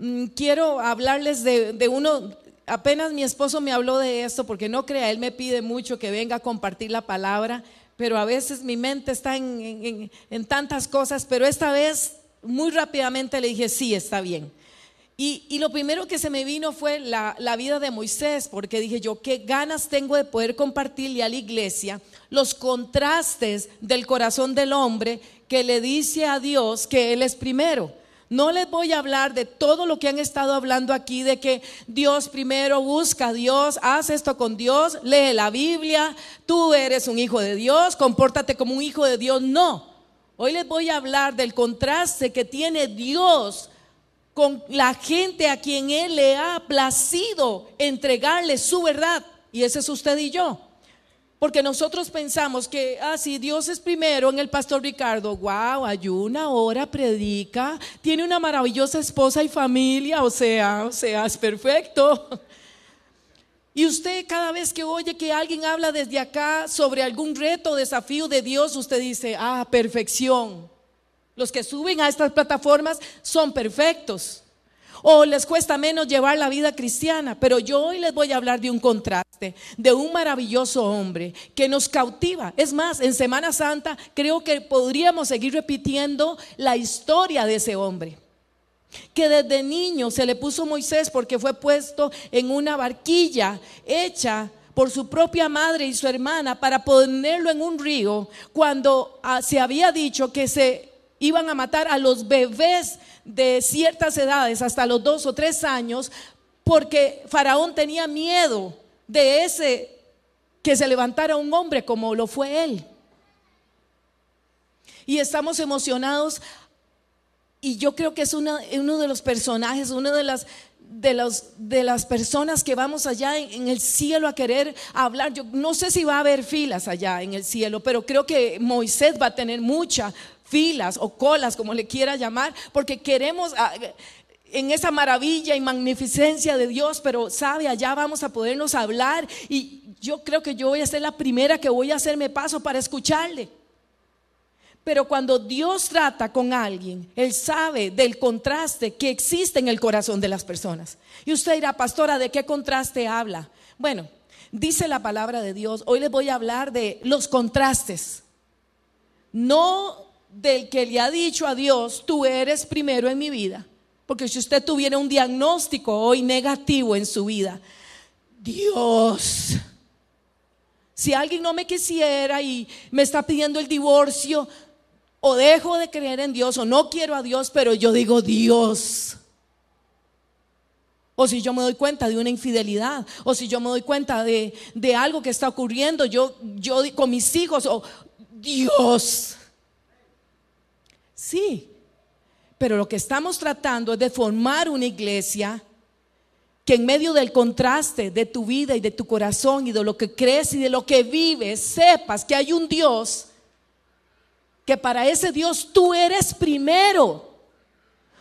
mm, quiero hablarles de, de uno, apenas mi esposo me habló de esto, porque no crea, él me pide mucho que venga a compartir la palabra, pero a veces mi mente está en, tantas cosas, pero esta vez muy rápidamente le dije, sí, está bien. Y, lo primero que se me vino fue la, la, vida de Moisés, porque dije yo, qué ganas tengo de poder compartirle a la iglesia los contrastes del corazón del hombre que le dice a Dios que Él es primero. No les voy a hablar de todo lo que han estado hablando aquí, de que Dios primero busca a Dios, haz esto con Dios, lee la Biblia, tú eres un hijo de Dios, compórtate como un hijo de Dios. No, hoy les voy a hablar del contraste que tiene Dios con la gente a quien Él le ha placido entregarle su verdad. Y ese es usted y yo. Porque nosotros pensamos que, ah, si Dios es primero en el pastor Ricardo, wow, ayuna, ora, predica, tiene una maravillosa esposa y familia, o sea, o sea, es perfecto. Y usted cada vez que oye que alguien habla desde acá sobre algún reto o desafío de Dios, usted dice, ah, perfección. Los que suben a estas plataformas son perfectos o les cuesta menos llevar la vida cristiana. Pero yo hoy les voy a hablar de un contraste, de un maravilloso hombre que nos cautiva. Es más, en Semana Santa creo que podríamos seguir repitiendo la historia de ese hombre. Que desde niño se le puso Moisés porque fue puesto en una barquilla hecha por su propia madre y su hermana para ponerlo en un río cuando ah, se había dicho que se iban a matar a los bebés de ciertas edades, hasta los dos o tres años, porque Faraón tenía miedo de ese que se levantara un hombre como lo fue él. Y estamos emocionados y yo creo que es uno de los personajes, una de las, de, de las personas que vamos allá en, el cielo a querer hablar. Yo no sé si va a haber filas allá en el cielo, pero creo que Moisés va a tener mucha filas o colas, como le quiera llamar, porque queremos ah, en esa maravilla y magnificencia de Dios, pero sabe, allá vamos a podernos hablar y yo creo que yo voy a ser la primera que voy a hacerme paso para escucharle. Pero cuando Dios trata con alguien, Él sabe del contraste que existe en el corazón de las personas. Y usted dirá, pastora, ¿de qué contraste habla? Bueno, dice la palabra de Dios, hoy les voy a hablar de los contrastes. No del que le ha dicho a Dios, tú eres primero en mi vida. Porque si usted tuviera un diagnóstico hoy negativo en su vida, Dios, si alguien no me quisiera y me está pidiendo el divorcio, o dejo de creer en Dios, o no quiero a Dios, pero yo digo Dios. O si yo me doy cuenta de una infidelidad, o si yo me doy cuenta de, de algo que está ocurriendo, yo, yo con mis hijos, o Dios. Sí, pero lo que estamos tratando es de formar una iglesia que en medio del contraste de tu vida y de tu corazón y de lo que crees y de lo que vives, sepas que hay un Dios, que para ese Dios tú eres primero.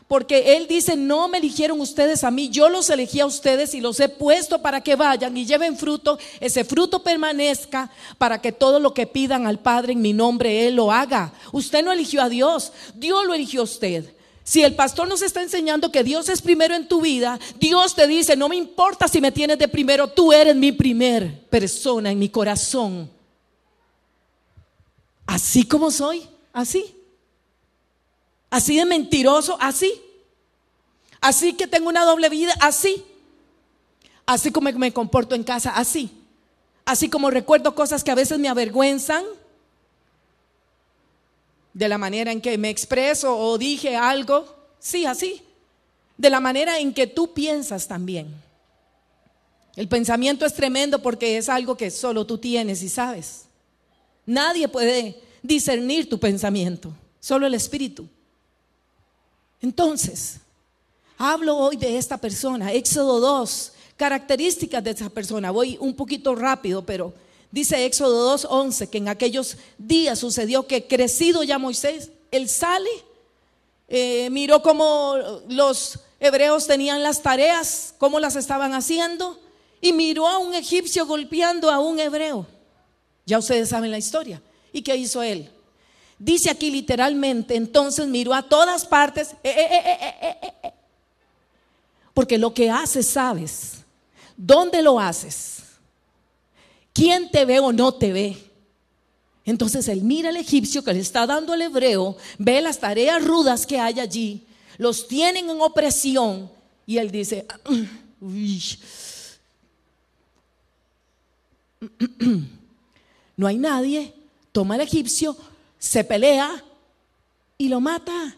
Porque Él dice, no me eligieron ustedes a mí, yo los elegí a ustedes y los he puesto para que vayan y lleven fruto, ese fruto permanezca para que todo lo que pidan al Padre en mi nombre, Él lo haga. Usted no eligió a Dios, Dios lo eligió a usted. Si el pastor nos está enseñando que Dios es primero en tu vida, Dios te dice, no me importa si me tienes de primero, tú eres mi primer persona en mi corazón. Así como soy, así. Así de mentiroso, así. Así que tengo una doble vida, así. Así como me comporto en casa, así. Así como recuerdo cosas que a veces me avergüenzan de la manera en que me expreso o dije algo. Sí, así. De la manera en que tú piensas también. El pensamiento es tremendo porque es algo que solo tú tienes y sabes. Nadie puede discernir tu pensamiento, solo el Espíritu. Entonces, hablo hoy de esta persona, Éxodo 2, características de esa persona. Voy un poquito rápido, pero dice Éxodo 2, 11, que en aquellos días sucedió que crecido ya Moisés, él sale, eh, miró cómo los hebreos tenían las tareas, cómo las estaban haciendo, y miró a un egipcio golpeando a un hebreo. Ya ustedes saben la historia. ¿Y qué hizo él? Dice aquí literalmente, entonces miró a todas partes. Eh, eh, eh, Porque lo que haces, sabes. ¿Dónde lo haces? ¿Quién te ve o no te ve? Entonces él mira al egipcio que le está dando al hebreo, ve las tareas rudas que hay allí, los tienen en opresión y él dice, no hay nadie, toma al egipcio, se pelea y lo mata.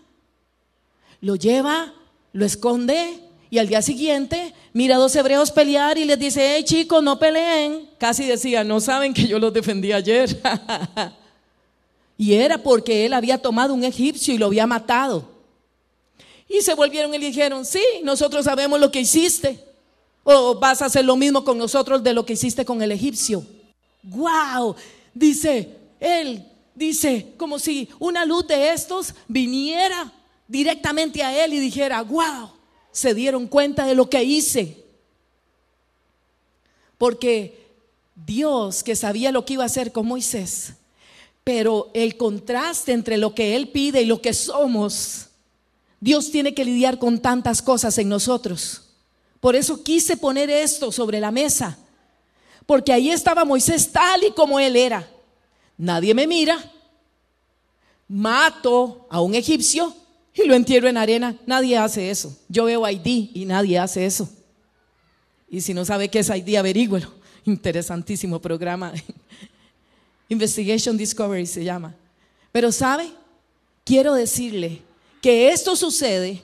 Lo lleva, lo esconde y al día siguiente mira a dos hebreos pelear y les dice, hey chicos, no peleen. Casi decía, no saben que yo los defendí ayer. y era porque él había tomado un egipcio y lo había matado. Y se volvieron y le dijeron, sí, nosotros sabemos lo que hiciste. O vas a hacer lo mismo con nosotros de lo que hiciste con el egipcio. ¡Wow! Dice, él dice, como si una luz de estos viniera directamente a él y dijera, wow, se dieron cuenta de lo que hice. Porque Dios, que sabía lo que iba a hacer con Moisés, pero el contraste entre lo que Él pide y lo que somos, Dios tiene que lidiar con tantas cosas en nosotros. Por eso quise poner esto sobre la mesa, porque ahí estaba Moisés tal y como él era. Nadie me mira, mato a un egipcio y lo entierro en arena. Nadie hace eso. Yo veo Haití y nadie hace eso. Y si no sabe qué es Haití, averígüelo. Interesantísimo programa. Investigation Discovery se llama. Pero ¿sabe? Quiero decirle que esto sucede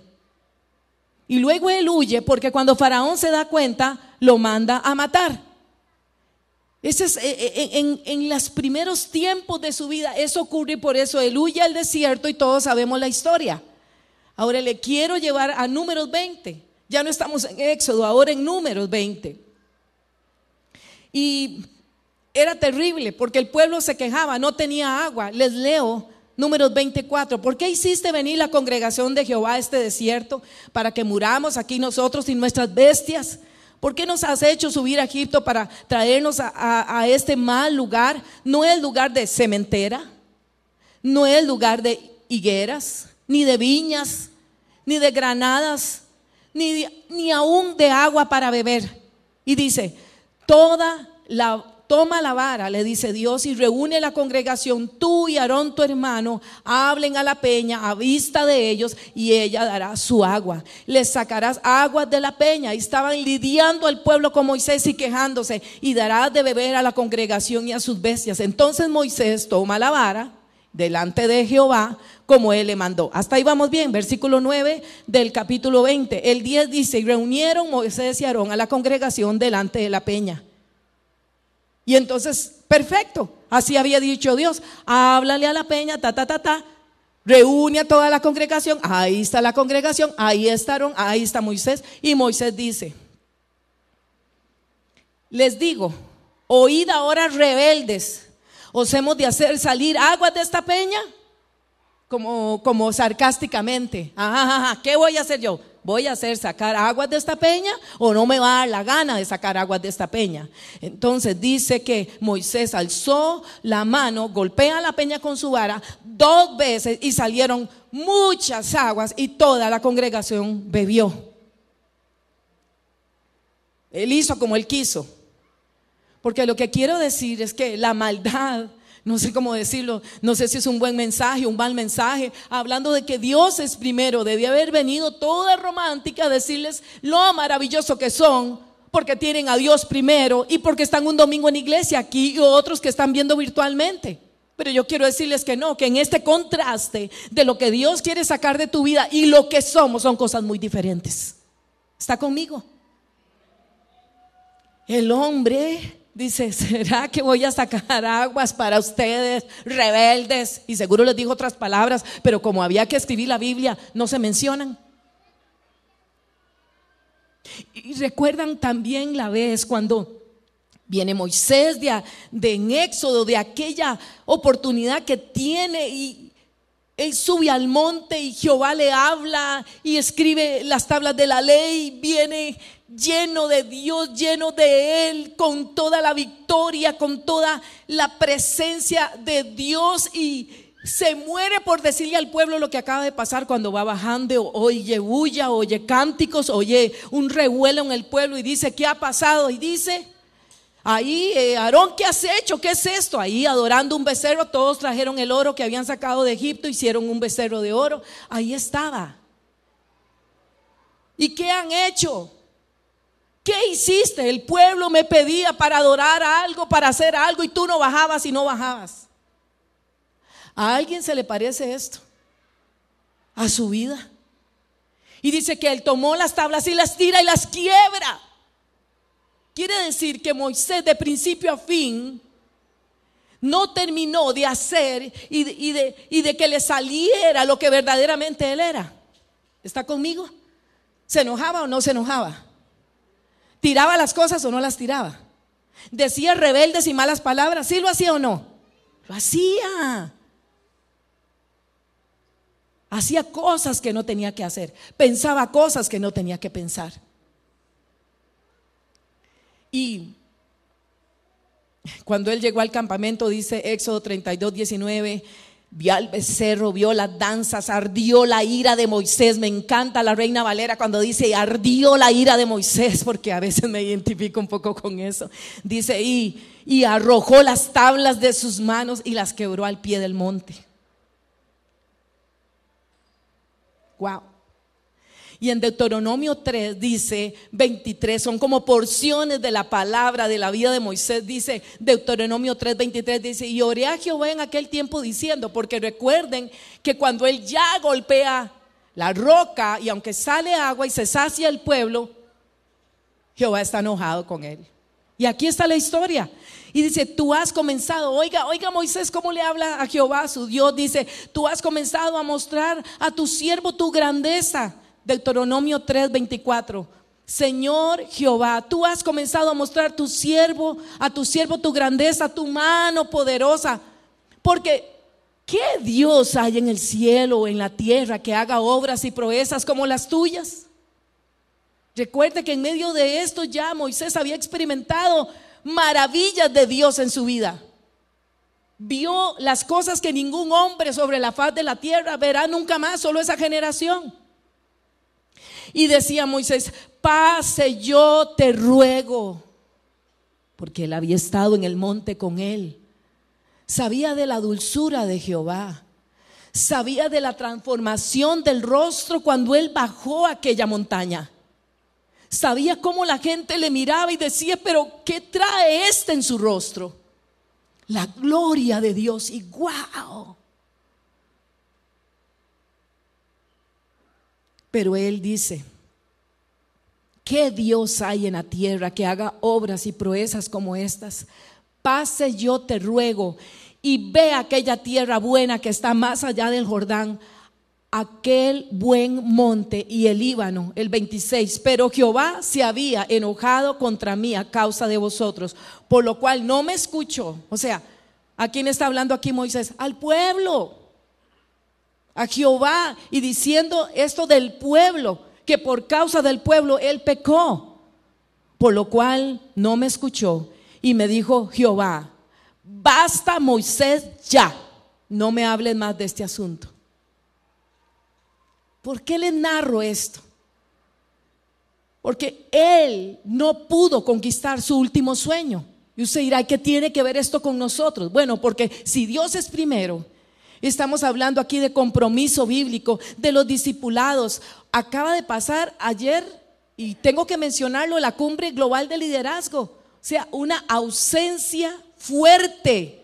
y luego él huye porque cuando Faraón se da cuenta, lo manda a matar. Es, eh, eh, en, en, los primeros tiempos de su vida, eso ocurre y por eso él huye al desierto y todos sabemos la historia. Ahora le quiero llevar a números 20. Ya no estamos en Éxodo, ahora en números 20. Y era terrible porque el pueblo se quejaba, no tenía agua. Les leo números 24. ¿Por qué hiciste venir la congregación de Jehová a este desierto para que muramos aquí nosotros y nuestras bestias? ¿Por qué nos has hecho subir a Egipto para traernos a, este mal lugar? No es lugar de cementera, no es lugar de higueras, ni de viñas, ni de granadas, ni, ni aún de agua para beber. Y dice, toda la, toma la vara, le dice Dios, y reúne la congregación, tú y Aarón tu hermano, hablen a la peña a vista de ellos, y ella dará su agua. Les sacarás aguas de la peña. Y estaban lidiando al pueblo con Moisés y quejándose, y darás de beber a la congregación y a sus bestias. Entonces Moisés toma la vara delante de Jehová, como él le mandó. Hasta ahí vamos bien, versículo 9 del capítulo 20. El 10 dice, y reunieron Moisés y Aarón a la congregación delante de la peña. Y entonces, perfecto, así había dicho Dios, háblale a la peña, ta, ta, ta, ta, reúne a toda la congregación, ahí está la congregación, ahí está Aarón, ahí está Moisés, y Moisés dice, les digo, oíd ahora rebeldes, os hemos de hacer salir aguas de esta peña como, como sarcásticamente. Ajá, ¿Qué voy a hacer yo? ¿Voy a hacer sacar aguas de esta peña o no me va a dar la gana de sacar aguas de esta peña? Entonces dice que Moisés alzó la mano, golpea la peña con su vara dos veces y salieron muchas aguas y toda la congregación bebió. Él hizo como él quiso. Porque lo que quiero decir es que la maldad no sé cómo decirlo, no sé si es un buen mensaje, un mal mensaje, hablando de que Dios es primero, debía haber venido toda romántica a decirles lo maravilloso que son, porque tienen a Dios primero y porque están un domingo en iglesia aquí y otros que están viendo virtualmente. Pero yo quiero decirles que no, que en este contraste de lo que Dios quiere sacar de tu vida y lo que somos son cosas muy diferentes. ¿Está conmigo? El hombre Dice, ¿será que voy a sacar aguas para ustedes, rebeldes? Y seguro les dijo otras palabras, pero como había que escribir la Biblia, no se mencionan. Y recuerdan también la vez cuando viene Moisés de, en Éxodo, de aquella oportunidad que tiene y él sube al monte y Jehová le habla y escribe las tablas de la ley, viene lleno de Dios, lleno de Él, con toda la victoria, con toda la presencia de Dios y se muere por decirle al pueblo lo que acaba de pasar cuando va bajando, oye bulla, oye cánticos, oye un revuelo en el pueblo y dice, ¿qué ha pasado? Y dice, ahí, eh, Aarón, ¿qué has hecho? ¿Qué es esto? Ahí adorando un becerro, todos trajeron el oro que habían sacado de Egipto, hicieron un becerro de oro, ahí estaba. ¿Y qué han hecho? ¿Qué hiciste? El pueblo me pedía para adorar algo, para hacer algo, y tú no bajabas y no bajabas. ¿A alguien se le parece esto? A su vida. Y dice que él tomó las tablas y las tira y las quiebra. Quiere decir que Moisés de principio a fin no terminó de hacer y de, que le saliera lo que verdaderamente él era. ¿Está conmigo? ¿Se enojaba o no se enojaba? ¿Tiraba las cosas o no las tiraba? ¿Decía rebeldes y malas palabras? ¿Sí lo hacía o no? Lo hacía. Hacía cosas que no tenía que hacer. Pensaba cosas que no tenía que pensar. Y cuando él llegó al campamento, dice Éxodo 32, 19, vio al becerro, vio las danzas, ardió la ira de Moisés. Me encanta la reina Valera cuando dice ardió la ira de Moisés, porque a veces me identifico un poco con eso. Dice, y, y arrojó las tablas de sus manos y las quebró al pie del monte. Wow. Y en Deuteronomio 3 dice 23, son como porciones de la palabra de la vida de Moisés. Dice Deuteronomio 3, 23, dice, y oré a Jehová en aquel tiempo diciendo, porque recuerden que cuando él ya golpea la roca y aunque sale agua y se sacia el pueblo, Jehová está enojado con él. Y aquí está la historia. Y dice, tú has comenzado, oiga, oiga Moisés, ¿cómo le habla a Jehová, su Dios? Dice, tú has comenzado a mostrar a tu siervo tu grandeza. Deuteronomio 3, 24. Señor Jehová, tú has comenzado a mostrar tu siervo, a tu siervo tu grandeza, tu mano poderosa. Porque, ¿qué Dios hay en el cielo o en la tierra que haga obras y proezas como las tuyas? Recuerde que en medio de esto ya Moisés había experimentado maravillas de Dios en su vida. Vio las cosas que ningún hombre sobre la faz de la tierra verá nunca más, solo esa generación. Y decía Moisés, pase yo te ruego, porque él había estado en el monte con él. Sabía de la dulzura de Jehová. Sabía de la transformación del rostro cuando él bajó aquella montaña. Sabía cómo la gente le miraba y decía, pero ¿qué trae este en su rostro? La gloria de Dios y wow. Pero él dice, ¿qué Dios hay en la tierra que haga obras y proezas como estas? Pase yo te ruego y ve aquella tierra buena que está más allá del Jordán aquel buen monte y el Líbano, el 26. Pero Jehová se había enojado contra mí a causa de vosotros, por lo cual no me escuchó. O sea, ¿a quién está hablando aquí Moisés? Al pueblo, a Jehová, y diciendo esto del pueblo, que por causa del pueblo él pecó, por lo cual no me escuchó. Y me dijo Jehová, basta Moisés ya, no me hables más de este asunto. ¿Por qué le narro esto? Porque él no pudo conquistar su último sueño. Y usted dirá, ¿qué tiene que ver esto con nosotros? Bueno, porque si Dios es primero, estamos hablando aquí de compromiso bíblico, de los discipulados. Acaba de pasar ayer, y tengo que mencionarlo, la cumbre global de liderazgo. O sea, una ausencia fuerte.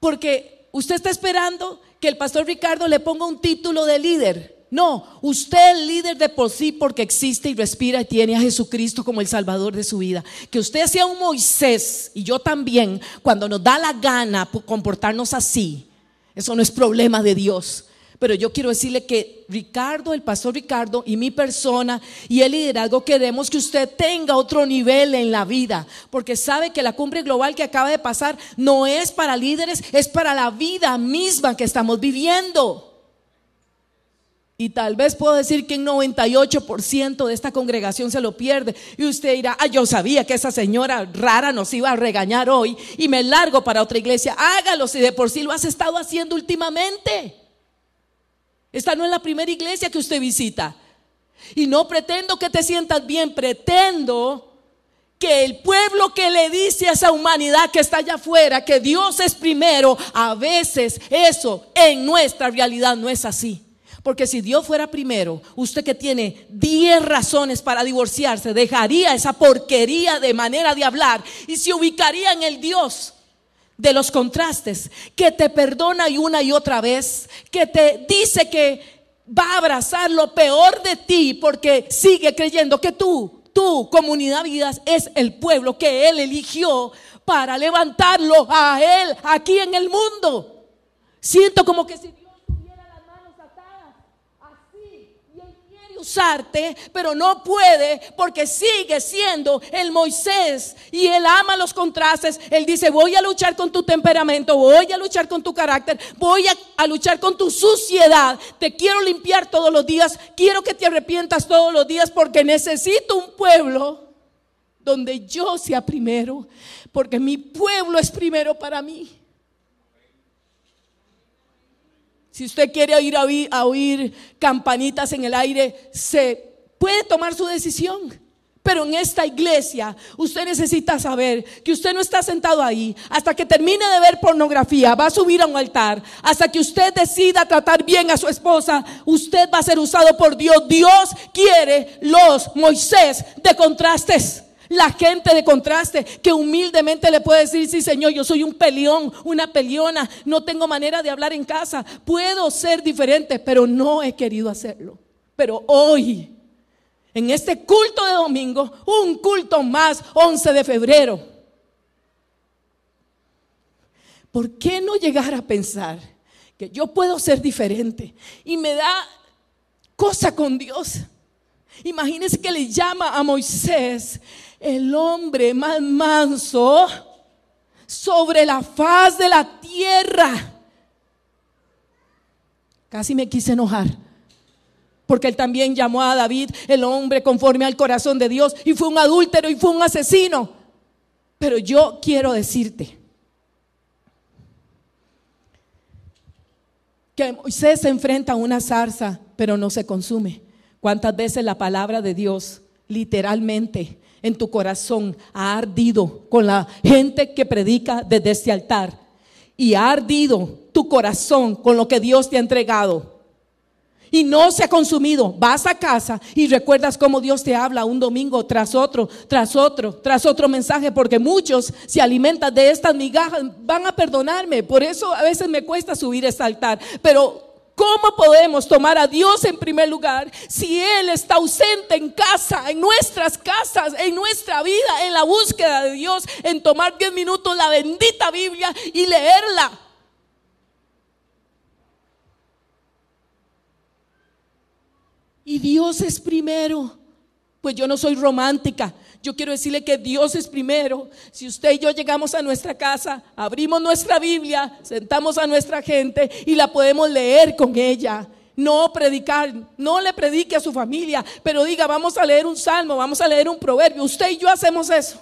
Porque usted está esperando que el pastor Ricardo le ponga un título de líder. No, usted es líder de por sí porque existe y respira y tiene a Jesucristo como el Salvador de su vida. Que usted sea un Moisés y yo también, cuando nos da la gana comportarnos así, eso no es problema de Dios. Pero yo quiero decirle que Ricardo, el pastor Ricardo y mi persona y el liderazgo queremos que usted tenga otro nivel en la vida, porque sabe que la cumbre global que acaba de pasar no es para líderes, es para la vida misma que estamos viviendo. Y tal vez puedo decir que un 98% de esta congregación se lo pierde. Y usted dirá, ah, yo sabía que esa señora rara nos iba a regañar hoy y me largo para otra iglesia. Hágalo si de por sí lo has estado haciendo últimamente. Esta no es la primera iglesia que usted visita. Y no pretendo que te sientas bien, pretendo que el pueblo que le dice a esa humanidad que está allá afuera que Dios es primero, a veces eso en nuestra realidad no es así. Porque si Dios fuera primero, usted que tiene 10 razones para divorciarse, dejaría esa porquería de manera de hablar y se ubicaría en el Dios de los contrastes, que te perdona y una y otra vez, que te dice que va a abrazar lo peor de ti porque sigue creyendo que tú, tu comunidad vidas es el pueblo que Él eligió para levantarlo a Él aquí en el mundo. Siento como que si usarte, pero no puede porque sigue siendo el Moisés y él ama los contrastes. Él dice, voy a luchar con tu temperamento, voy a luchar con tu carácter, voy a, a luchar con tu suciedad. Te quiero limpiar todos los días, quiero que te arrepientas todos los días porque necesito un pueblo donde yo sea primero, porque mi pueblo es primero para mí. Si usted quiere oír, a oír, campanitas en el aire, se puede tomar su decisión. Pero en esta iglesia usted necesita saber que usted no está sentado ahí hasta que termine de ver pornografía, va a subir a un altar, hasta que usted decida tratar bien a su esposa, usted va a ser usado por Dios. Dios quiere los Moisés de contrastes. La gente de contraste que humildemente le puede decir, sí Señor, yo soy un peleón, una peleona, no tengo manera de hablar en casa, puedo ser diferente, pero no he querido hacerlo. Pero hoy, en este culto de domingo, un culto más, 11 de febrero, ¿por qué no llegar a pensar que yo puedo ser diferente? Y me da cosa con Dios. Imagínense que le llama a Moisés el hombre más manso sobre la faz de la tierra. Casi me quise enojar. Porque él también llamó a David el hombre conforme al corazón de Dios y fue un adúltero y fue un asesino. Pero yo quiero decirte que Moisés se enfrenta a una zarza, pero no se consume. ¿Cuántas veces la palabra de Dios literalmente en tu corazón ha ardido con la gente que predica desde este altar. Y ha ardido tu corazón con lo que Dios te ha entregado. Y no se ha consumido, vas a casa y recuerdas cómo Dios te habla un domingo tras otro, tras otro, tras otro mensaje, porque muchos se alimentan de estas migajas, van a perdonarme, por eso a veces me cuesta subir este altar, pero ¿Cómo podemos tomar a Dios en primer lugar si Él está ausente en casa, en nuestras casas, en nuestra vida, en la búsqueda de Dios, en tomar 10 minutos la bendita Biblia y leerla? Y Dios es primero. Pues yo no soy romántica, yo quiero decirle que Dios es primero. Si usted y yo llegamos a nuestra casa, abrimos nuestra Biblia, sentamos a nuestra gente y la podemos leer con ella. No predicar, no le predique a su familia, pero diga, vamos a leer un salmo, vamos a leer un proverbio. Usted y yo hacemos eso.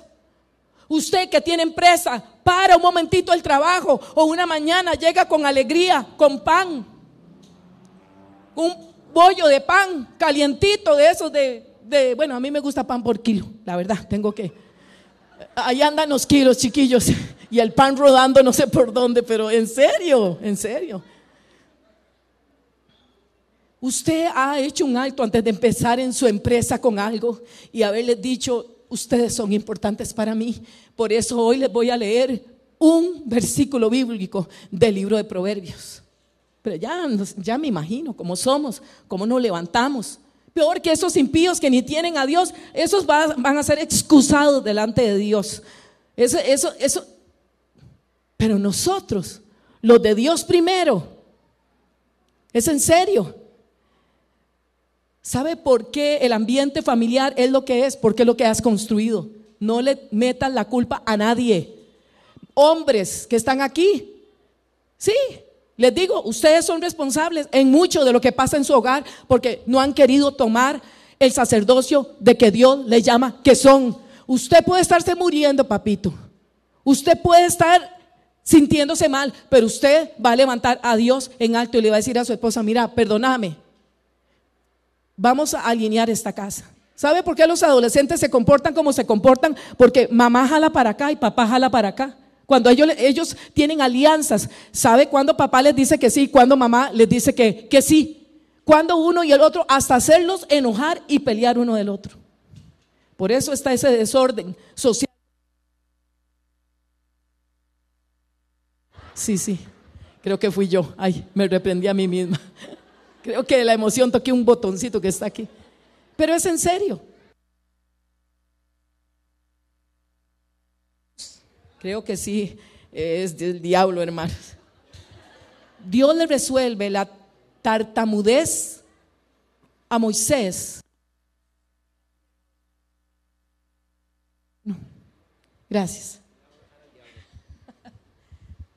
Usted que tiene empresa, para un momentito el trabajo o una mañana llega con alegría, con pan, un bollo de pan calientito de esos de bueno, a mí me gusta pan por kilo, la verdad, tengo que... Ahí andan los kilos, chiquillos, y el pan rodando no sé por dónde, pero en serio, en serio. Usted ha hecho un alto antes de empezar en su empresa con algo y haberles dicho, ustedes son importantes para mí. Por eso hoy les voy a leer un versículo bíblico del libro de Proverbios. Pero ya, ya me imagino cómo somos, cómo nos levantamos. Peor que esos impíos que ni tienen a Dios, esos van a ser excusados delante de Dios. Eso, eso, eso. Pero nosotros, los de Dios primero, es en serio. ¿Sabe por qué el ambiente familiar es lo que es? Porque es lo que has construido. No le metan la culpa a nadie. Hombres que están aquí, sí, Les digo, ustedes son responsables en mucho de lo que pasa en su hogar porque no han querido tomar el sacerdocio de que Dios les llama que son. Usted puede estarse muriendo, papito. Usted puede estar sintiéndose mal, pero usted va a levantar a Dios en alto y le va a decir a su esposa, mira, perdóname, vamos a alinear esta casa. ¿Sabe por qué los adolescentes se comportan como se comportan? Porque mamá jala para acá y papá jala para acá. Cuando ellos, tienen alianzas, ¿sabe cuándo papá les dice que sí? Cuando mamá les dice que, que sí. Cuando uno y el otro, hasta hacerlos enojar y pelear uno del otro. Por eso está ese desorden social. Sí, sí, creo que fui yo. Ay, me reprendí a mí misma. Creo que la emoción toqué un botoncito que está aquí. Pero es en serio. Creo que sí, es del diablo, hermanos. Dios le resuelve la tartamudez a Moisés. No, gracias.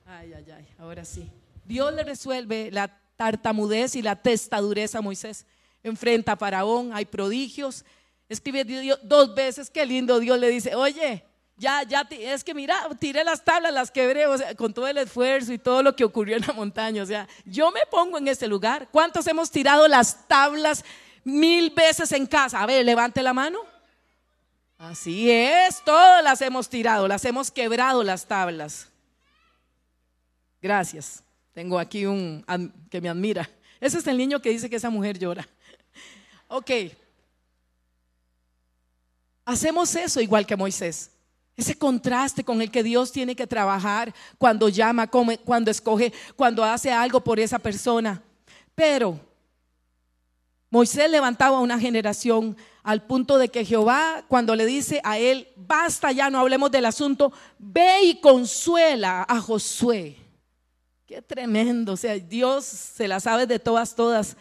Ay, ay, ay, ahora sí. Dios le resuelve la tartamudez y la testadurez a Moisés. Enfrenta a Faraón, hay prodigios. Escribe dos veces, qué lindo Dios le dice, oye, ya, ya, es que mira, tiré las tablas, las quebré, con todo el esfuerzo y todo lo que ocurrió en la montaña. O sea, yo me pongo en ese lugar. ¿Cuántos hemos tirado las tablas mil veces en casa? A ver, levante la mano. Así es, todas las hemos tirado, las hemos quebrado las tablas. Gracias. Tengo aquí un que me admira. Ese es el niño que dice que esa mujer llora. Ok. Hacemos eso igual que Moisés. Ese contraste con el que Dios tiene que trabajar cuando llama, cuando escoge, cuando hace algo por esa persona. Pero Moisés levantaba una generación al punto de que Jehová, cuando le dice a él, basta ya, no hablemos del asunto, ve y consuela a Josué. Qué tremendo, o sea, Dios se la sabe de todas, todas.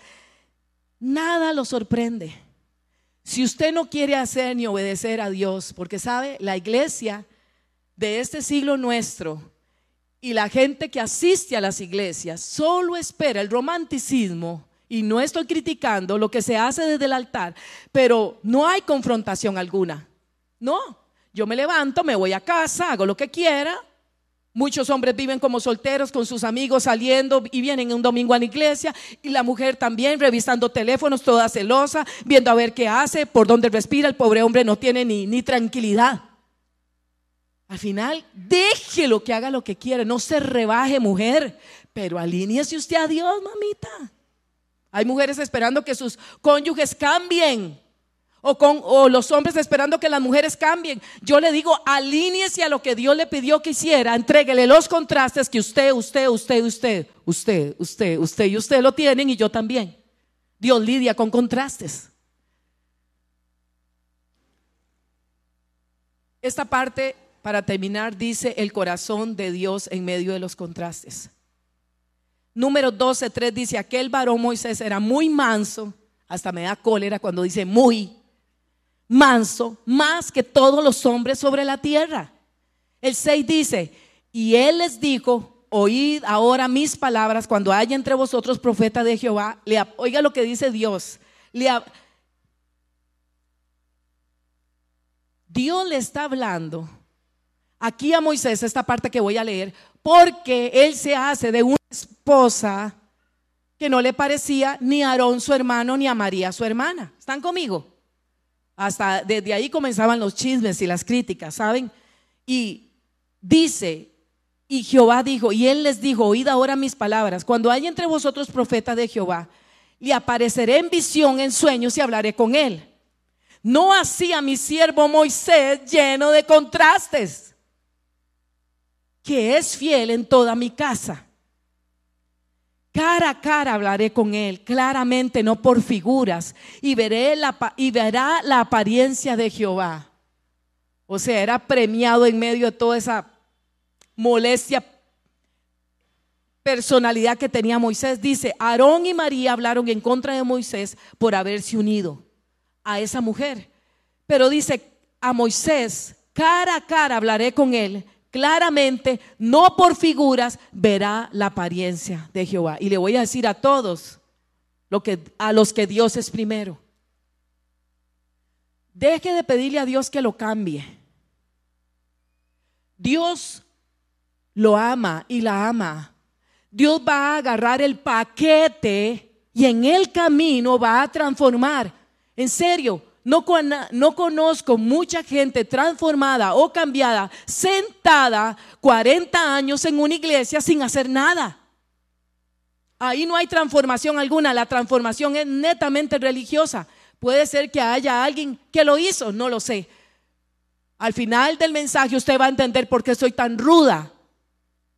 Nada lo sorprende. Si usted no quiere hacer ni obedecer a Dios, porque sabe, la iglesia de este siglo nuestro y la gente que asiste a las iglesias solo espera el romanticismo, y no estoy criticando lo que se hace desde el altar, pero no hay confrontación alguna. No, yo me levanto, me voy a casa, hago lo que quiera, Muchos hombres viven como solteros con sus amigos saliendo y vienen un domingo a la iglesia y la mujer también revisando teléfonos, toda celosa, viendo a ver qué hace, por dónde respira. El pobre hombre no tiene ni, ni tranquilidad. Al final, déjelo que haga lo que quiere, no se rebaje mujer, pero alíñese usted a Dios, mamita. Hay mujeres esperando que sus cónyuges cambien. O, con, los hombres esperando que las mujeres cambien. Yo le digo, alíñese a lo que Dios le pidió que hiciera. Entréguele los contrastes que usted, usted, usted, usted, usted, usted, usted y usted lo tienen y yo también. Dios lidia con contrastes. Esta parte, para terminar, dice el corazón de Dios en medio de los contrastes. Número 12, 3 dice, aquel varón Moisés era muy manso, hasta me da cólera cuando dice muy, manso más que todos los hombres sobre la tierra. El 6 dice, y él les dijo, oíd ahora mis palabras cuando haya entre vosotros profeta de Jehová. Oiga lo que dice Dios. Dios le está hablando aquí a Moisés, esta parte que voy a leer, porque él se hace de una esposa que no le parecía ni a Aarón su hermano ni a María su hermana. ¿Están conmigo? Hasta desde ahí comenzaban los chismes y las críticas, ¿saben? Y dice, y Jehová dijo, y él les dijo, oíd ahora mis palabras, cuando hay entre vosotros profeta de Jehová, le apareceré en visión, en sueños y hablaré con él. No así a mi siervo Moisés lleno de contrastes, que es fiel en toda mi casa. Cara a cara hablaré con él, claramente, no por figuras, y, veré la, y verá la apariencia de Jehová. O sea, era premiado en medio de toda esa molestia personalidad que tenía Moisés. Dice, Aarón y María hablaron en contra de Moisés por haberse unido a esa mujer. Pero dice, a Moisés, cara a cara hablaré con él, claramente, no por figuras, verá la apariencia de Jehová. Y le voy a decir a todos, lo que, a los que Dios es primero. Deje de pedirle a Dios que lo cambie. Dios lo ama y la ama. Dios va a agarrar el paquete y en el camino va a transformar. En serio, no, no, conozco mucha gente transformada o cambiada, sentada 40 años en una iglesia sin hacer nada. Ahí no hay transformación alguna, la transformación es netamente religiosa. Puede ser que haya alguien que lo hizo, no lo sé. Al final del mensaje usted va a entender por qué soy tan ruda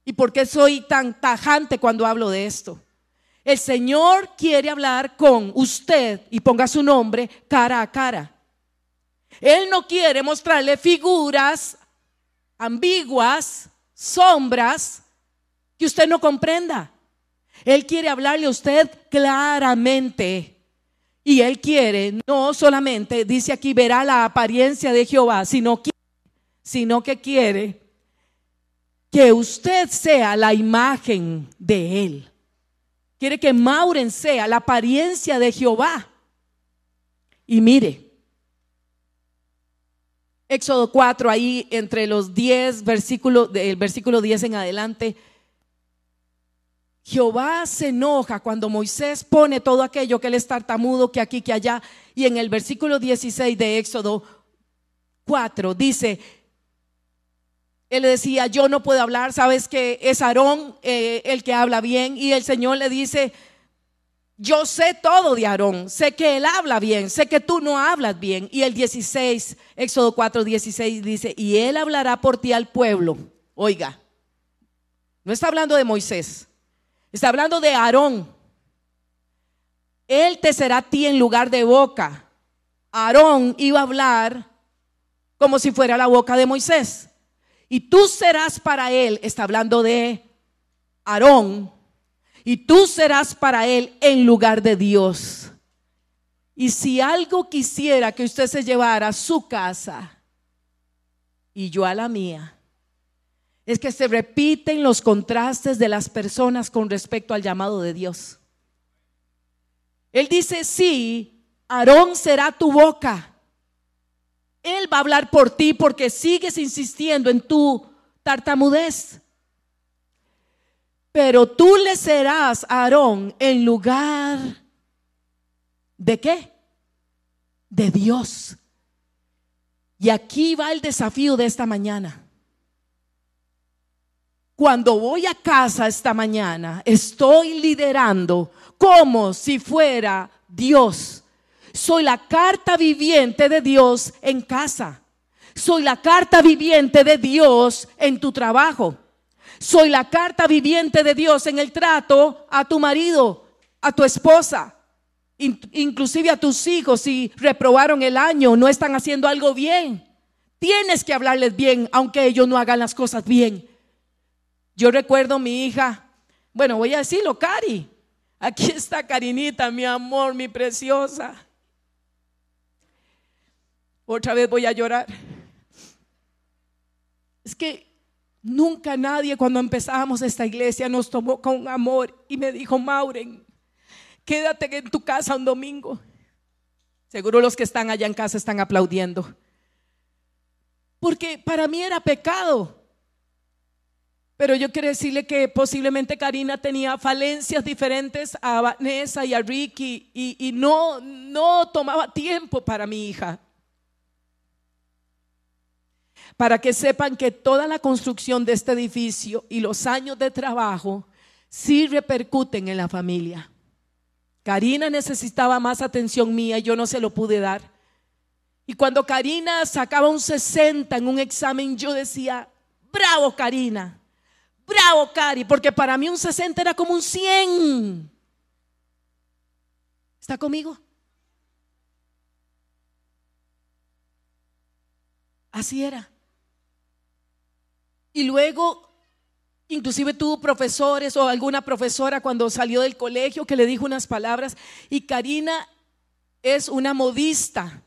y por qué soy tan tajante cuando hablo de esto. El Señor quiere hablar con usted y ponga su nombre cara a cara. Él no quiere mostrarle figuras ambiguas, sombras, que usted no comprenda. Él quiere hablarle a usted claramente. Y Él quiere, no solamente, dice aquí, verá la apariencia de Jehová, sino que, sino que quiere que usted sea la imagen de Él. Quiere que Mauren sea la apariencia de Jehová. Y mire, Éxodo 4, ahí entre los 10 versículos, del versículo 10 en adelante, Jehová se enoja cuando Moisés pone todo aquello que él es tartamudo, que aquí, que allá. Y en el versículo 16 de Éxodo 4 dice, él decía, yo no puedo hablar, sabes que es Aarón eh, el que habla bien. Y el Señor le dice, yo sé todo de Aarón, sé que él habla bien, sé que tú no hablas bien. Y el 16, Éxodo 4, 16 dice, y él hablará por ti al pueblo. Oiga, no está hablando de Moisés, está hablando de Aarón. Él te será a ti en lugar de boca. Aarón iba a hablar como si fuera la boca de Moisés. Y tú serás para él, está hablando de Aarón, y tú serás para él en lugar de Dios. Y si algo quisiera que usted se llevara a su casa y yo a la mía, es que se repiten los contrastes de las personas con respecto al llamado de Dios. Él dice, sí, Aarón será tu boca él va a hablar por ti porque sigues insistiendo en tu tartamudez. Pero tú le serás Aarón en lugar de qué? De Dios. Y aquí va el desafío de esta mañana. Cuando voy a casa esta mañana, estoy liderando como si fuera Dios soy la carta viviente de Dios en casa. Soy la carta viviente de Dios en tu trabajo. Soy la carta viviente de Dios en el trato a tu marido, a tu esposa, inclusive a tus hijos si reprobaron el año, no están haciendo algo bien. Tienes que hablarles bien, aunque ellos no hagan las cosas bien. Yo recuerdo mi hija, bueno, voy a decirlo, Cari. Aquí está Karinita, mi amor, mi preciosa. Otra vez voy a llorar. Es que nunca nadie cuando empezamos esta iglesia nos tomó con amor y me dijo, Mauren, quédate en tu casa un domingo. Seguro los que están allá en casa están aplaudiendo. Porque para mí era pecado. Pero yo quiero decirle que posiblemente Karina tenía falencias diferentes a Vanessa y a Ricky y, y no, no tomaba tiempo para mi hija para que sepan que toda la construcción de este edificio y los años de trabajo sí repercuten en la familia. Karina necesitaba más atención mía y yo no se lo pude dar. Y cuando Karina sacaba un 60 en un examen, yo decía, bravo Karina, bravo Cari, porque para mí un 60 era como un 100. ¿Está conmigo? Así era. Y luego, inclusive tuvo profesores o alguna profesora cuando salió del colegio que le dijo unas palabras. Y Karina es una modista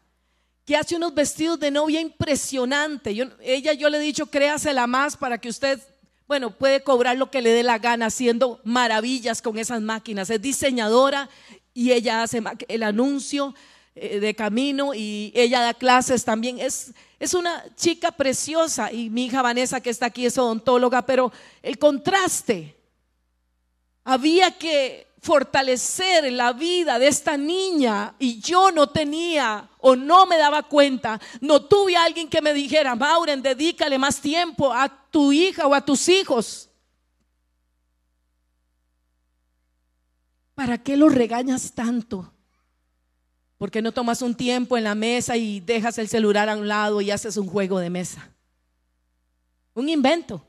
que hace unos vestidos de novia impresionante. Ella yo le he dicho, créasela más para que usted, bueno, puede cobrar lo que le dé la gana haciendo maravillas con esas máquinas. Es diseñadora y ella hace el anuncio eh, de camino y ella da clases también. Es, es una chica preciosa y mi hija Vanessa que está aquí es odontóloga, pero el contraste, había que fortalecer la vida de esta niña y yo no tenía o no me daba cuenta, no tuve a alguien que me dijera, Mauren, dedícale más tiempo a tu hija o a tus hijos. ¿Para qué los regañas tanto? ¿Por qué no tomas un tiempo en la mesa y dejas el celular a un lado y haces un juego de mesa? Un invento.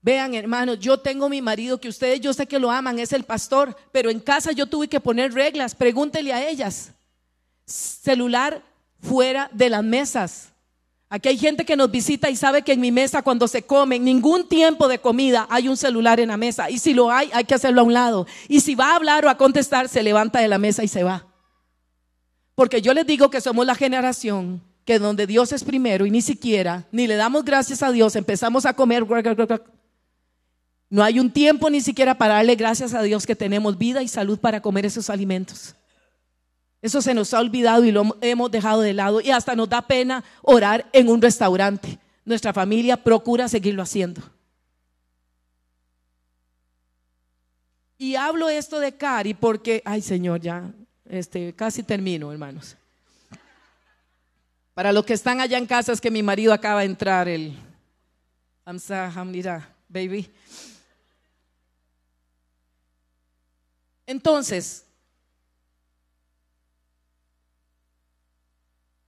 Vean, hermanos, yo tengo mi marido que ustedes yo sé que lo aman, es el pastor, pero en casa yo tuve que poner reglas, pregúntele a ellas. Celular fuera de las mesas. Aquí hay gente que nos visita y sabe que en mi mesa cuando se come, ningún tiempo de comida hay un celular en la mesa. Y si lo hay, hay que hacerlo a un lado. Y si va a hablar o a contestar, se levanta de la mesa y se va. Porque yo les digo que somos la generación que donde Dios es primero y ni siquiera, ni le damos gracias a Dios, empezamos a comer no hay un tiempo ni siquiera para darle gracias a Dios que tenemos vida y salud para comer esos alimentos. Eso se nos ha olvidado y lo hemos dejado de lado y hasta nos da pena orar en un restaurante. Nuestra familia procura seguirlo haciendo. Y hablo esto de Cari porque, ay Señor, ya este, casi termino, hermanos. Para los que están allá en casa es que mi marido acaba de entrar, el Amsa Hamnira, baby. Entonces,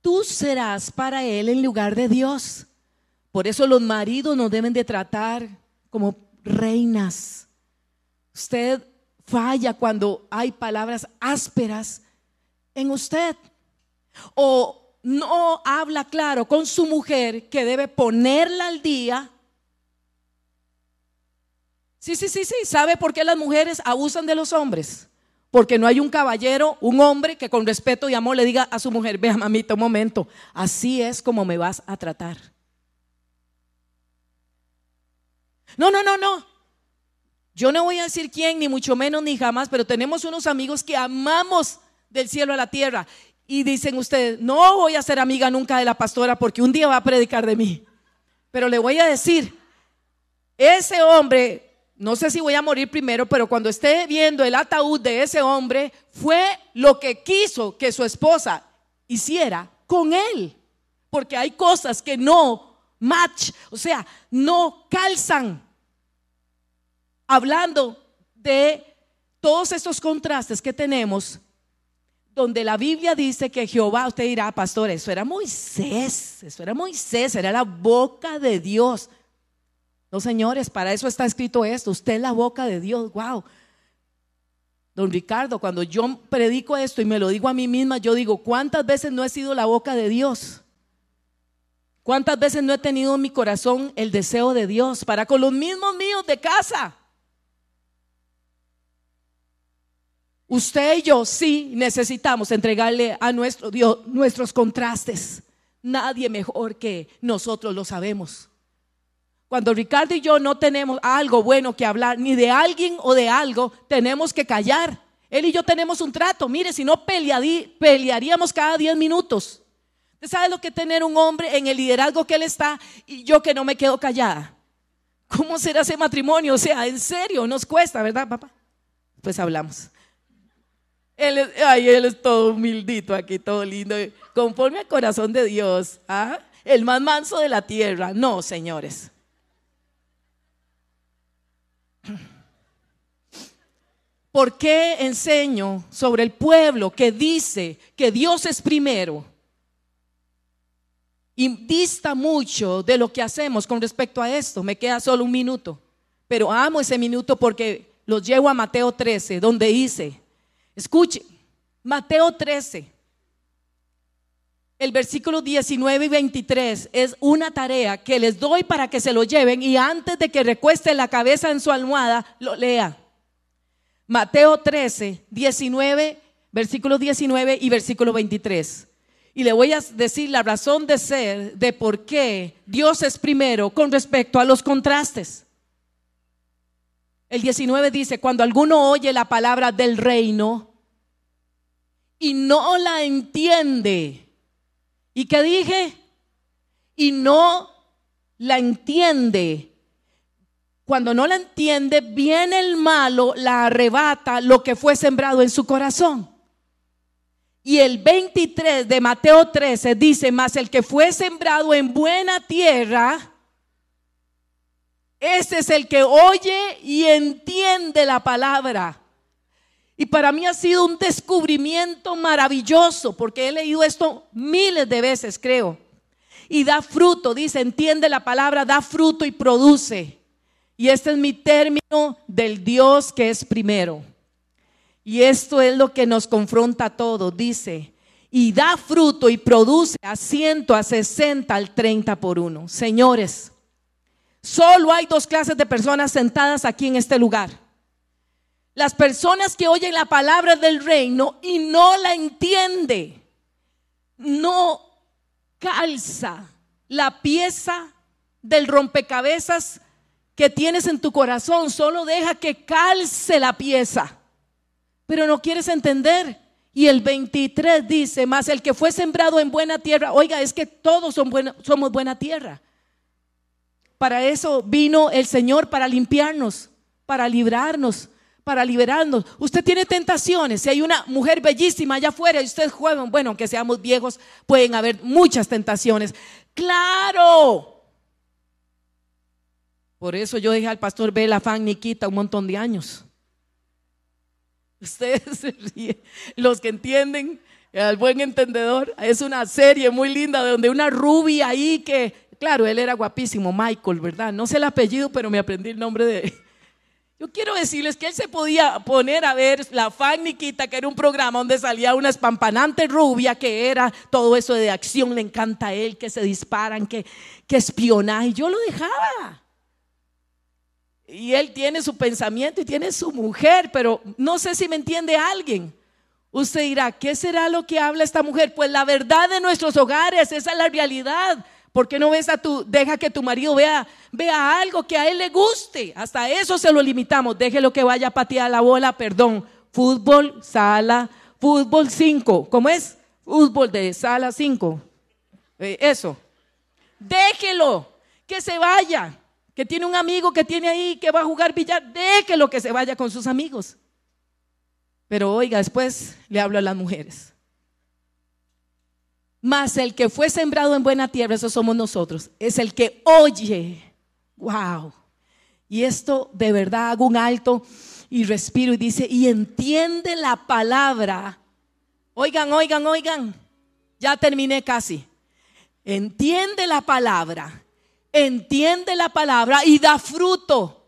tú serás para él en lugar de Dios. Por eso los maridos nos deben de tratar como reinas. Usted falla cuando hay palabras ásperas en usted. O no habla claro con su mujer que debe ponerla al día Sí, sí, sí, sí. ¿Sabe por qué las mujeres abusan de los hombres? Porque no hay un caballero, un hombre que con respeto y amor le diga a su mujer, vea mamita, un momento, así es como me vas a tratar. No, no, no, no. Yo no voy a decir quién, ni mucho menos, ni jamás, pero tenemos unos amigos que amamos del cielo a la tierra. Y dicen ustedes, no voy a ser amiga nunca de la pastora porque un día va a predicar de mí. Pero le voy a decir, ese hombre no sé si voy a morir primero, pero cuando esté viendo el ataúd de ese hombre, fue lo que quiso que su esposa hiciera con él. Porque hay cosas que no match, o sea, no calzan. Hablando de todos estos contrastes que tenemos, donde la Biblia dice que Jehová, usted dirá, pastor, eso era Moisés, eso era Moisés, era la boca de Dios. No, señores, para eso está escrito esto. Usted es la boca de Dios. Wow. Don Ricardo, cuando yo predico esto y me lo digo a mí misma, yo digo, ¿cuántas veces no he sido la boca de Dios? ¿Cuántas veces no he tenido en mi corazón el deseo de Dios para con los mismos míos de casa? Usted y yo sí necesitamos entregarle a nuestro Dios nuestros contrastes. Nadie mejor que nosotros lo sabemos. Cuando Ricardo y yo no tenemos algo bueno que hablar, ni de alguien o de algo, tenemos que callar. Él y yo tenemos un trato. Mire, si no pelearíamos cada 10 minutos. ¿Usted sabe lo que tener un hombre en el liderazgo que él está y yo que no me quedo callada? ¿Cómo será ese matrimonio? O sea, en serio, nos cuesta, ¿verdad, papá? Pues hablamos. Él es, ay, él es todo humildito aquí, todo lindo, conforme al corazón de Dios. ¿ah? El más manso de la tierra. No, señores. ¿Por qué enseño sobre el pueblo que dice que Dios es primero? Y dista mucho de lo que hacemos con respecto a esto. Me queda solo un minuto. Pero amo ese minuto porque los llevo a Mateo 13, donde dice, escuche, Mateo 13, el versículo 19 y 23 es una tarea que les doy para que se lo lleven y antes de que recueste la cabeza en su almohada, lo lea. Mateo 13, 19, versículo 19 y versículo 23. Y le voy a decir la razón de ser de por qué Dios es primero con respecto a los contrastes. El 19 dice, cuando alguno oye la palabra del reino y no la entiende, ¿y qué dije? Y no la entiende. Cuando no la entiende, viene el malo, la arrebata lo que fue sembrado en su corazón. Y el 23 de Mateo 13 dice, más el que fue sembrado en buena tierra, ese es el que oye y entiende la palabra. Y para mí ha sido un descubrimiento maravilloso, porque he leído esto miles de veces, creo. Y da fruto, dice, entiende la palabra, da fruto y produce. Y este es mi término del Dios que es primero. Y esto es lo que nos confronta a todos, dice, y da fruto y produce a ciento, a sesenta, al treinta por uno. Señores, solo hay dos clases de personas sentadas aquí en este lugar. Las personas que oyen la palabra del reino y no la entiende, no calza la pieza del rompecabezas que tienes en tu corazón, solo deja que calce la pieza pero no quieres entender. Y el 23 dice, más el que fue sembrado en buena tierra, oiga, es que todos son somos buena tierra. Para eso vino el Señor, para limpiarnos, para librarnos, para liberarnos. Usted tiene tentaciones. Si hay una mujer bellísima allá afuera y usted juega, bueno, aunque seamos viejos, pueden haber muchas tentaciones. Claro. Por eso yo dije al pastor Bela Fan Nikita un montón de años. Ustedes se ríen. Los que entienden, al buen entendedor, es una serie muy linda donde una rubia ahí que, claro, él era guapísimo, Michael, ¿verdad? No sé el apellido, pero me aprendí el nombre de. Yo quiero decirles que él se podía poner a ver la fan Nikita, que era un programa donde salía una espampanante rubia, que era todo eso de acción, le encanta a él, que se disparan, que, que espionaje. Yo lo dejaba. Y él tiene su pensamiento y tiene su mujer, pero no sé si me entiende alguien. Usted dirá, ¿qué será lo que habla esta mujer? Pues la verdad de nuestros hogares, esa es la realidad. ¿Por qué no ves a tu, deja que tu marido vea, vea algo que a él le guste? Hasta eso se lo limitamos. Déjelo que vaya a patear la bola, perdón. Fútbol, sala, fútbol 5. ¿Cómo es? Fútbol de sala 5. Eh, eso. Déjelo que se vaya que tiene un amigo que tiene ahí que va a jugar billar, déjelo que se vaya con sus amigos. Pero oiga, después le hablo a las mujeres. Mas el que fue sembrado en buena tierra, eso somos nosotros, es el que oye. Wow. Y esto de verdad hago un alto y respiro y dice, y entiende la palabra. Oigan, oigan, oigan. Ya terminé casi. Entiende la palabra entiende la palabra y da fruto.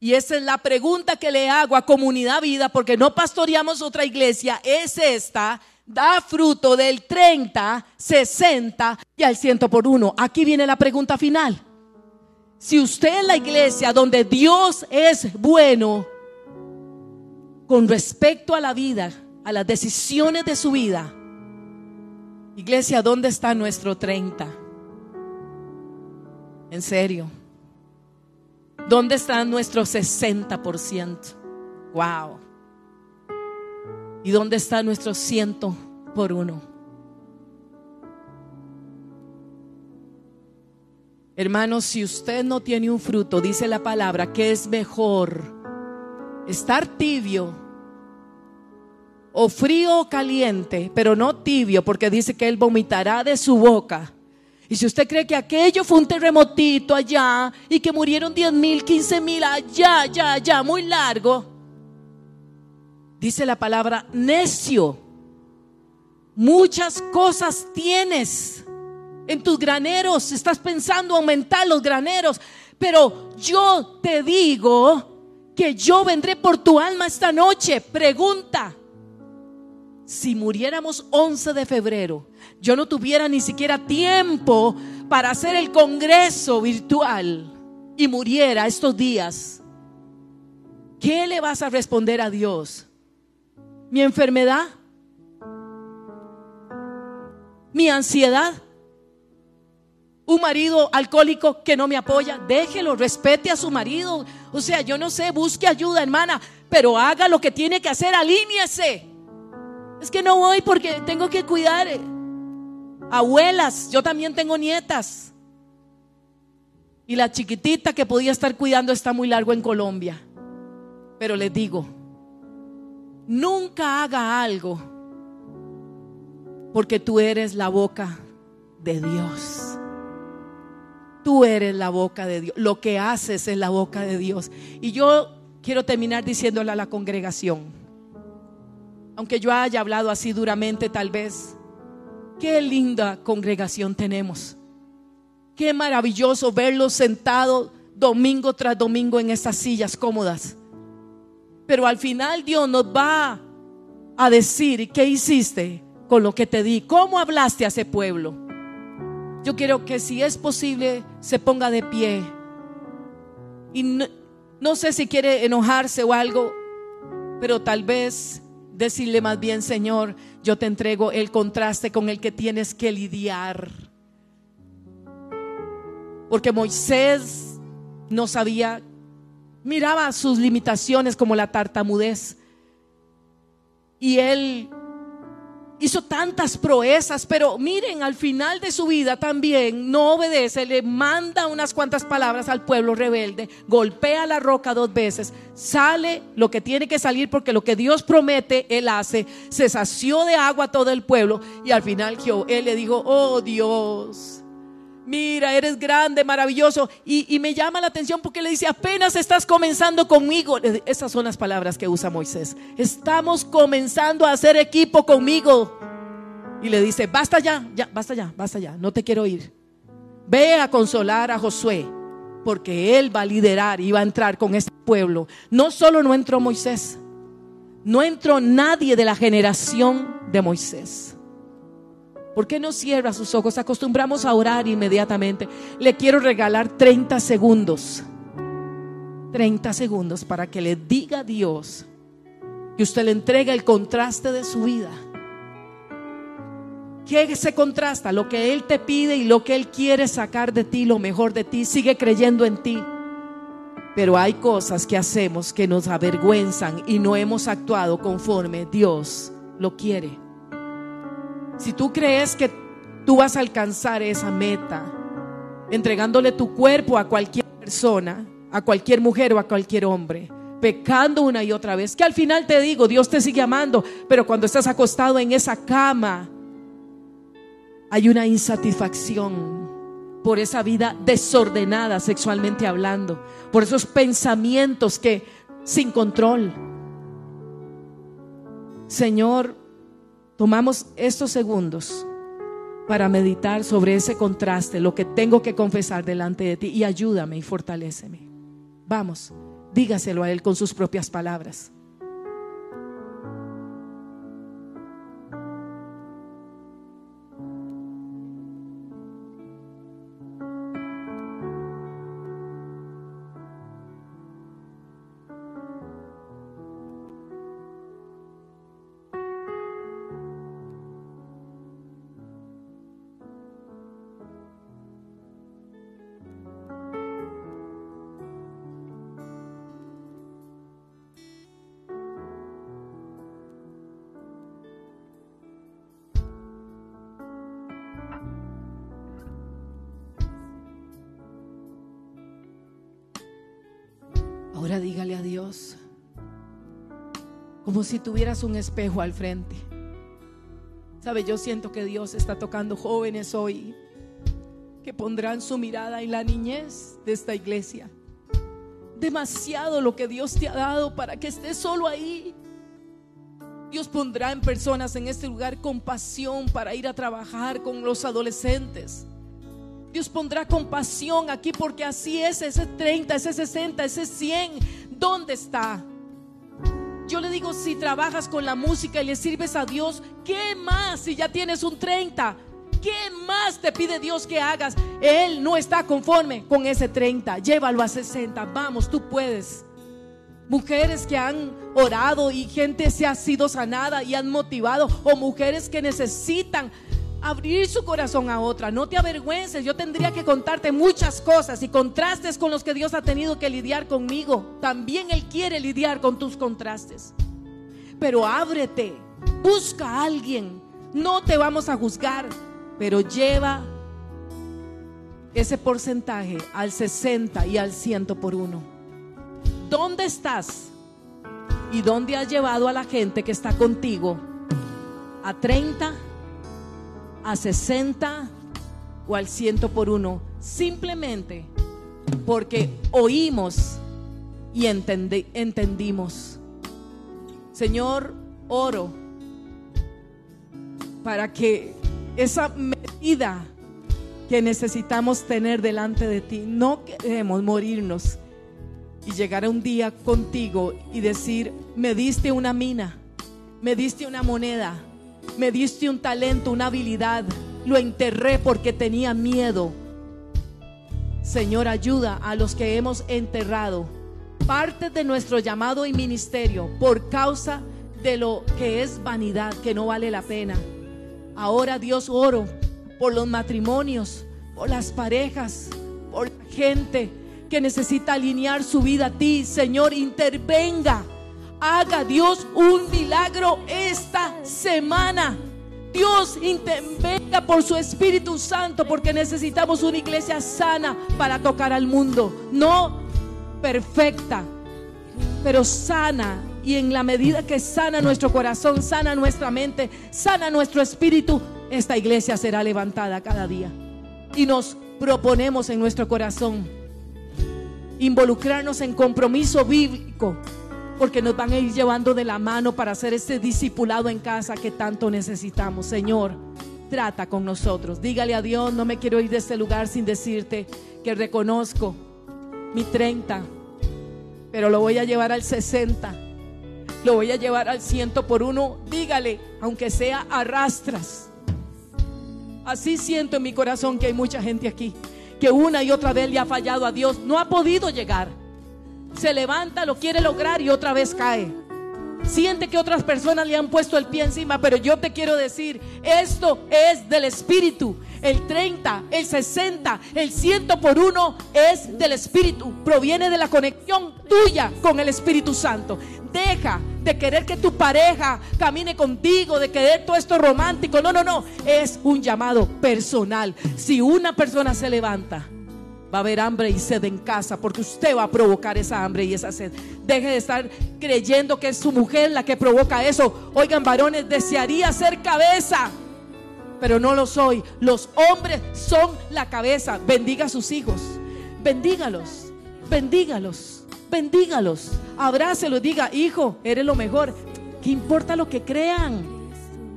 Y esa es la pregunta que le hago a Comunidad Vida, porque no pastoreamos otra iglesia, es esta, da fruto del 30, 60 y al 100 por uno. Aquí viene la pregunta final. Si usted es la iglesia donde Dios es bueno con respecto a la vida, a las decisiones de su vida, iglesia, ¿dónde está nuestro 30? En serio. ¿Dónde está nuestro 60%? Wow. ¿Y dónde está nuestro ciento por uno? Hermanos, si usted no tiene un fruto, dice la palabra, que es mejor estar tibio o frío o caliente, pero no tibio, porque dice que Él vomitará de su boca. Y si usted cree que aquello fue un terremotito allá y que murieron 10 mil, 15 mil allá, allá, allá, muy largo, dice la palabra necio. Muchas cosas tienes en tus graneros, estás pensando aumentar los graneros, pero yo te digo que yo vendré por tu alma esta noche. Pregunta, si muriéramos 11 de febrero, yo no tuviera ni siquiera tiempo para hacer el congreso virtual y muriera estos días, ¿qué le vas a responder a Dios? ¿Mi enfermedad? mi ansiedad. Un marido alcohólico que no me apoya, déjelo, respete a su marido. O sea, yo no sé, busque ayuda, hermana, pero haga lo que tiene que hacer, alíñese. Es que no voy porque tengo que cuidar. Eh, abuelas, yo también tengo nietas. Y la chiquitita que podía estar cuidando está muy largo en Colombia. Pero les digo, nunca haga algo porque tú eres la boca de Dios. Tú eres la boca de Dios. Lo que haces es la boca de Dios. Y yo quiero terminar diciéndole a la congregación, aunque yo haya hablado así duramente tal vez, qué linda congregación tenemos. Qué maravilloso verlos sentados domingo tras domingo en esas sillas cómodas. Pero al final Dios nos va a decir, ¿qué hiciste con lo que te di? ¿Cómo hablaste a ese pueblo? Yo quiero que si es posible se ponga de pie. Y no, no sé si quiere enojarse o algo, pero tal vez decirle más bien, Señor, yo te entrego el contraste con el que tienes que lidiar. Porque Moisés no sabía, miraba sus limitaciones como la tartamudez. Y él hizo tantas proezas, pero miren, al final de su vida también no obedece, le manda unas cuantas palabras al pueblo rebelde, golpea la roca dos veces, sale lo que tiene que salir porque lo que Dios promete, Él hace, se sació de agua todo el pueblo y al final él le dijo, oh Dios. Mira, eres grande, maravilloso. Y, y me llama la atención porque le dice, apenas estás comenzando conmigo. Esas son las palabras que usa Moisés. Estamos comenzando a hacer equipo conmigo. Y le dice, basta ya, ya, basta ya, basta ya, no te quiero ir. Ve a consolar a Josué, porque él va a liderar y va a entrar con este pueblo. No solo no entró Moisés, no entró nadie de la generación de Moisés. ¿Por qué no cierra sus ojos? Acostumbramos a orar inmediatamente. Le quiero regalar 30 segundos. 30 segundos para que le diga a Dios que usted le entrega el contraste de su vida ¿Qué se contrasta? Lo que Él te pide y lo que Él quiere sacar de ti, lo mejor de ti, sigue creyendo en ti. Pero hay cosas que hacemos que nos avergüenzan y no hemos actuado conforme Dios lo quiere. Si tú crees que tú vas a alcanzar esa meta, entregándole tu cuerpo a cualquier persona, a cualquier mujer o a cualquier hombre, pecando una y otra vez, que al final te digo, Dios te sigue amando, pero cuando estás acostado en esa cama, hay una insatisfacción por esa vida desordenada sexualmente hablando, por esos pensamientos que sin control. Señor, tomamos estos segundos para meditar sobre ese contraste, lo que tengo que confesar delante de ti y ayúdame y fortaléceme. Vamos, dígaselo a Él con sus propias palabras. Como si tuvieras un espejo al frente. Sabe, yo siento que Dios está tocando jóvenes hoy que pondrán su mirada en la niñez de esta iglesia. Demasiado lo que Dios te ha dado para que estés solo ahí. Dios pondrá en personas en este lugar compasión para ir a trabajar con los adolescentes Dios pondrá compasión aquí porque así es, ese 30, ese 60, ese 100, ¿dónde está? Yo le digo, si trabajas con la música y le sirves a Dios, ¿qué más si ya tienes un 30? ¿Qué más te pide Dios que hagas? Él no está conforme con ese 30. Llévalo a 60. Vamos, tú puedes. Mujeres que han orado y gente se ha sido sanada y han motivado. O mujeres que necesitan abrir su corazón a otra. No te avergüences. Yo tendría que contarte muchas cosas y contrastes con los que Dios ha tenido que lidiar conmigo. También Él quiere lidiar con tus contrastes. Pero ábrete. Busca a alguien. No te vamos a juzgar. Pero lleva ese porcentaje al 60 y al 100 por uno. ¿Dónde estás? ¿Y dónde has llevado a la gente que está contigo? ¿A 30? A 60 o al ciento por uno, simplemente porque oímos y entendimos. Señor, oro para que esa medida que necesitamos tener delante de ti, no queremos morirnos y llegar a un día contigo y decir, me diste una mina, me diste una moneda, me diste un talento, una habilidad. Lo enterré porque tenía miedo. Señor, ayuda a los que hemos enterrado parte de nuestro llamado y ministerio por causa de lo que es vanidad, que no vale la pena. Ahora Dios oro por los matrimonios, por las parejas, por la gente que necesita alinear su vida a ti. Señor, intervenga haga Dios un milagro esta semana. Dios intervenga por su Espíritu Santo porque necesitamos una iglesia sana para tocar al mundo. No perfecta, pero sana. Y en la medida que sana nuestro corazón, sana nuestra mente, sana nuestro espíritu, esta iglesia será levantada cada día. Y nos proponemos en nuestro corazón involucrarnos en compromiso bíblico porque nos van a ir llevando de la mano para hacer ese discipulado en casa que tanto necesitamos. Señor, trata con nosotros. Dígale a Dios, no me quiero ir de este lugar sin decirte que reconozco mi 30, pero lo voy a llevar al 60. Lo voy a llevar al ciento por uno. Dígale, aunque sea arrastras. Así siento en mi corazón que hay mucha gente aquí que una y otra vez le ha fallado a Dios. No ha podido llegar se levanta, lo quiere lograr y otra vez cae. Siente que otras personas le han puesto el pie encima, pero yo te quiero decir, esto es del Espíritu. El 30, el 60, el 100 por uno es del Espíritu. Proviene de la conexión tuya con el Espíritu Santo. Deja de querer que tu pareja camine contigo, de querer todo esto romántico. No, no, no. Es un llamado personal. Si una persona se levanta va a haber hambre y sed en casa, porque usted va a provocar esa hambre y esa sed. Deje de estar creyendo que es su mujer la que provoca eso. Oigan, varones, desearía ser cabeza, pero no lo soy. Los hombres son la cabeza. Bendiga a sus hijos, bendígalos, bendígalos, bendígalos. Abrácelo, diga, hijo, eres lo mejor. ¿Qué importa lo que crean?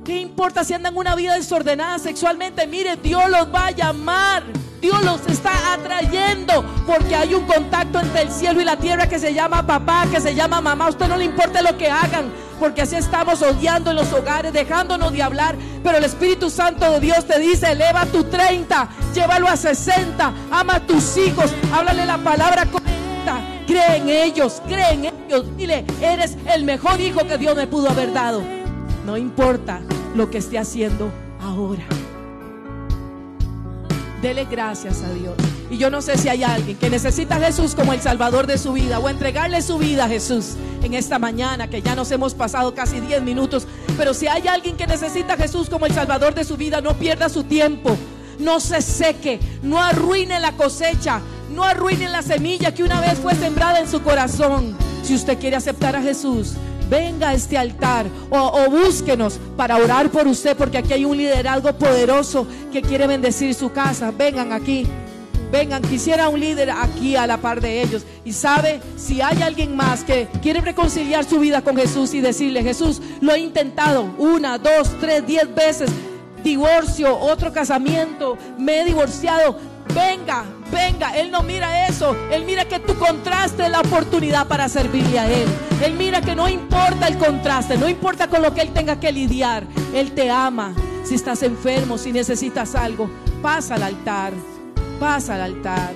¿Qué importa si andan una vida desordenada sexualmente? Mire, Dios los va a llamar. Dios los está atrayendo porque hay un contacto entre el cielo y la tierra que se llama papá, que se llama mamá. A usted no le importa lo que hagan, porque así estamos odiando en los hogares, dejándonos de hablar. Pero el Espíritu Santo de Dios te dice, eleva tu 30, llévalo a 60, ama a tus hijos, háblale la palabra correcta, cree en ellos, cree en ellos. Dile, eres el mejor hijo que Dios me pudo haber dado. No importa lo que esté haciendo ahora. Dele gracias a Dios. Y yo no sé si hay alguien que necesita a Jesús como el Salvador de su vida o entregarle su vida a Jesús en esta mañana, que ya nos hemos pasado casi 10 minutos. Pero si hay alguien que necesita a Jesús como el Salvador de su vida, no pierda su tiempo, no se seque, no arruine la cosecha, no arruine la semilla que una vez fue sembrada en su corazón. Si usted quiere aceptar a Jesús, venga a este altar o, búsquenos para orar por usted, porque aquí hay un liderazgo poderoso que quiere bendecir su casa. Vengan aquí. Vengan, quisiera un líder aquí a la par de ellos. Y sabe, si hay alguien más que quiere reconciliar su vida con Jesús y decirle, Jesús, lo he intentado una, dos, tres, diez veces. Divorcio, otro casamiento, me he divorciado. Venga, venga. Él no mira eso. Él mira que tú contraste la oportunidad para servirle a Él. Él mira que no importa el contraste, no importa con lo que Él tenga que lidiar. Él te ama. Si estás enfermo, si necesitas algo, pasa al altar. Pasa al altar.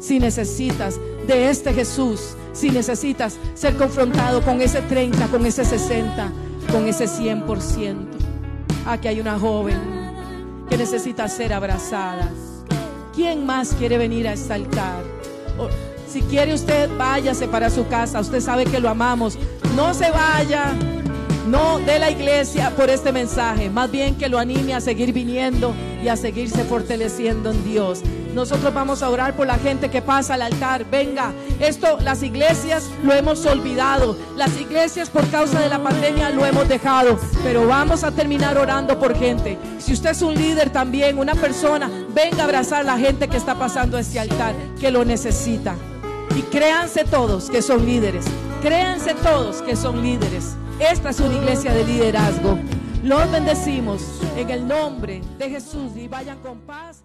Si necesitas de este Jesús, si necesitas ser confrontado con ese 30, con ese 60, con ese 100%. Aquí hay una joven que necesita ser abrazada. ¿Quién más quiere venir a este si quiere usted, váyase para su casa. Usted sabe que lo amamos. No se vaya no de la iglesia por este mensaje, más bien que lo anime a seguir viniendo y a seguirse fortaleciendo en Dios. Nosotros vamos a orar por la gente que pasa al altar. Venga, esto las iglesias lo hemos olvidado. Las iglesias por causa de la pandemia lo hemos dejado. Pero vamos a terminar orando por gente. Si usted es un líder también, una persona, venga a abrazar a la gente que está pasando a este altar, que lo necesita. Y créanse todos que son líderes. Créanse todos que son líderes. Esta es una iglesia de liderazgo. Los bendecimos en el nombre de Jesús y vayan con paz.